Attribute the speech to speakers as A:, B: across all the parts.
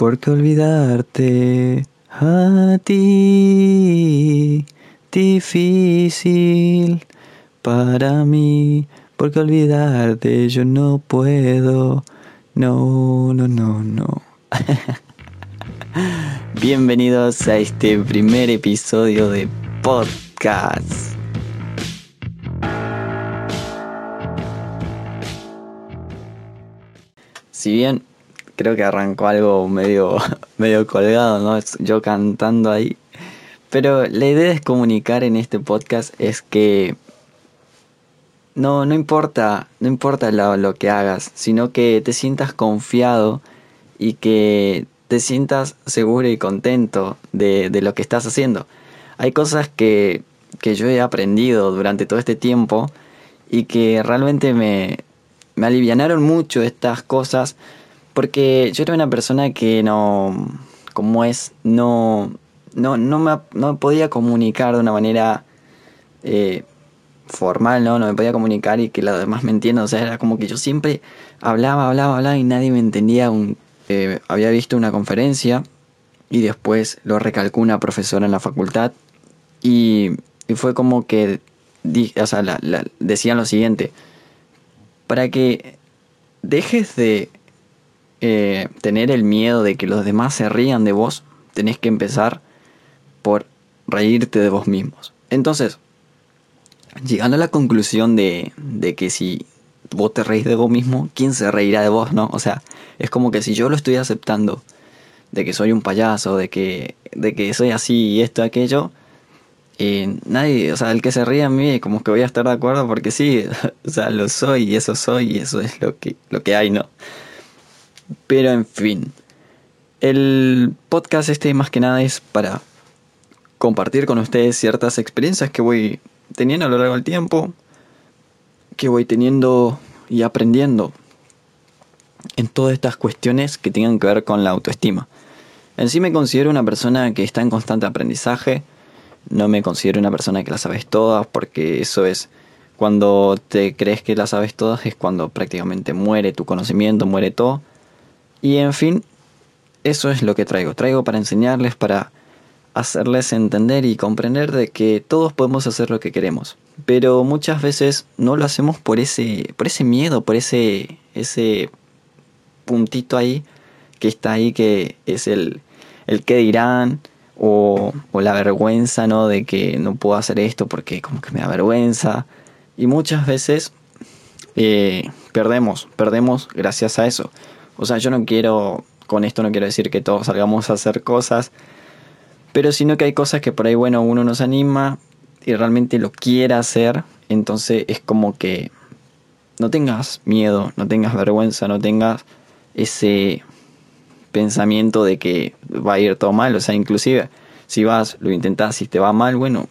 A: Porque olvidarte a ti, difícil para mí. Porque olvidarte yo no puedo. No, no, no, no. Bienvenidos a este primer episodio de podcast. Si bien creo que arrancó algo medio, medio colgado, ¿no? Yo cantando ahí. Pero la idea es comunicar en este podcast es que no, no importa, no importa lo, que hagas, sino que te sientas confiado y que te sientas seguro y contento de, lo que estás haciendo. Hay cosas que, que yo he aprendido durante todo este tiempo y que realmente me, me alivianaron mucho estas cosas porque yo era una persona que no, como es, no, no, no, me, no podía comunicar de una manera eh, formal, ¿no? No me podía comunicar y que los demás me entiendan. O sea, era como que yo siempre hablaba, hablaba, hablaba y nadie me entendía. Un, eh, había visto una conferencia y después lo recalcó una profesora en la facultad y, fue como que, o sea, decían lo siguiente, para que dejes de eh, tener el miedo de que los demás se rían de vos, tenés que empezar por reírte de vos mismos. Entonces, llegando a la conclusión de, de que si vos te reís de vos mismo, ¿quién se reirá de vos, no? O sea, es como que si yo lo estoy aceptando, de que soy un payaso, de que, de que soy así y esto, aquello, eh, nadie, o sea, el que se ríe a mí, como que voy a estar de acuerdo porque sí, o sea, lo soy y eso soy y eso es lo que, lo que hay, ¿no? Pero en fin, el podcast este más que nada es para compartir con ustedes ciertas experiencias que voy teniendo a lo largo del tiempo, que voy teniendo y aprendiendo en todas estas cuestiones que tengan que ver con la autoestima. En sí me considero una persona que está en constante aprendizaje, no me considero una persona que la sabes todas, porque eso es cuando te crees que la sabes todas, es cuando prácticamente muere tu conocimiento, muere todo. Y en fin, eso es lo que traigo. Traigo para enseñarles, para hacerles entender y comprender de que todos podemos hacer lo que queremos. Pero muchas veces no lo hacemos por ese, por ese miedo, por ese, ese puntito ahí que está ahí, que es el, el que dirán, o, o, la vergüenza, ¿no? De que no puedo hacer esto porque como que me da vergüenza. Y muchas veces eh, perdemos, perdemos gracias a eso. O sea, yo no quiero, con esto no quiero decir que todos salgamos a hacer cosas, pero sino que hay cosas que por ahí, bueno, uno nos anima y realmente lo quiere hacer, entonces es como que no tengas miedo, no tengas vergüenza, no tengas ese pensamiento de que va a ir todo mal, o sea, inclusive si vas, lo intentas y te va mal, bueno,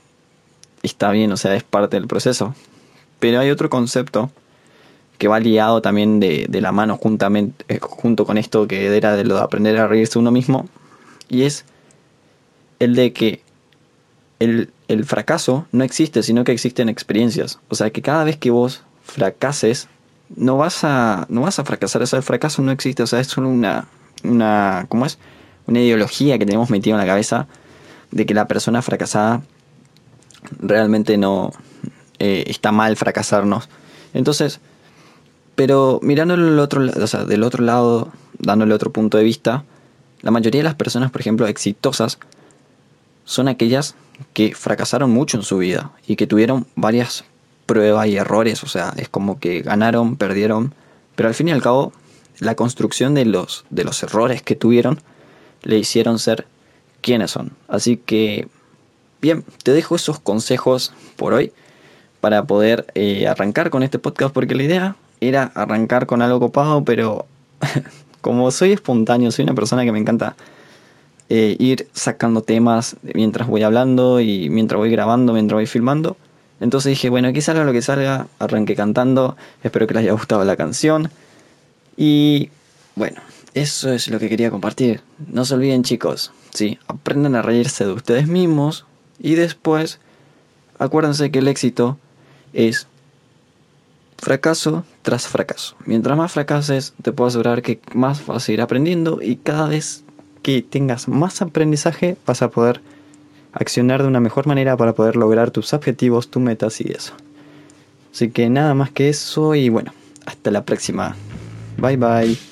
A: está bien, o sea, es parte del proceso. Pero hay otro concepto que va liado también de, la mano juntamente, eh, junto con esto que era de lo de aprender a reírse uno mismo, y es el de que el, fracaso no existe, sino que existen experiencias. O sea, que cada vez que vos fracases, no vas a, no vas a fracasar, o sea, el fracaso no existe, o sea, es solo una, una, ¿cómo es? Una ideología que tenemos metido en la cabeza de que la persona fracasada realmente no eh, está mal fracasarnos. Entonces, pero mirándolo del otro, lado, dándole otro punto de vista, la mayoría de las personas, por ejemplo, exitosas, son aquellas que fracasaron mucho en su vida y que tuvieron varias pruebas y errores, o sea, es como que ganaron, perdieron, pero al fin y al cabo, la construcción de los, de los errores que tuvieron le hicieron ser quienes son. Así que, bien, te dejo esos consejos por hoy para poder eh, arrancar con este podcast, porque la idea era arrancar con algo copado, pero como soy espontáneo, soy una persona que me encanta eh, ir sacando temas mientras voy hablando y mientras voy grabando, mientras voy filmando. Entonces dije, bueno, aquí salga lo que salga, arranqué cantando, espero que les haya gustado la canción. Y bueno, eso es lo que quería compartir. No se olviden chicos, sí, aprendan a reírse de ustedes mismos y después acuérdense que el éxito es fracaso fracaso. Mientras más fracases, te puedo asegurar que más vas a ir aprendiendo y cada vez que tengas más aprendizaje, vas a poder accionar de una mejor manera para poder lograr tus objetivos, tus metas y eso. Así que nada más que eso y bueno, hasta la próxima. Bye bye.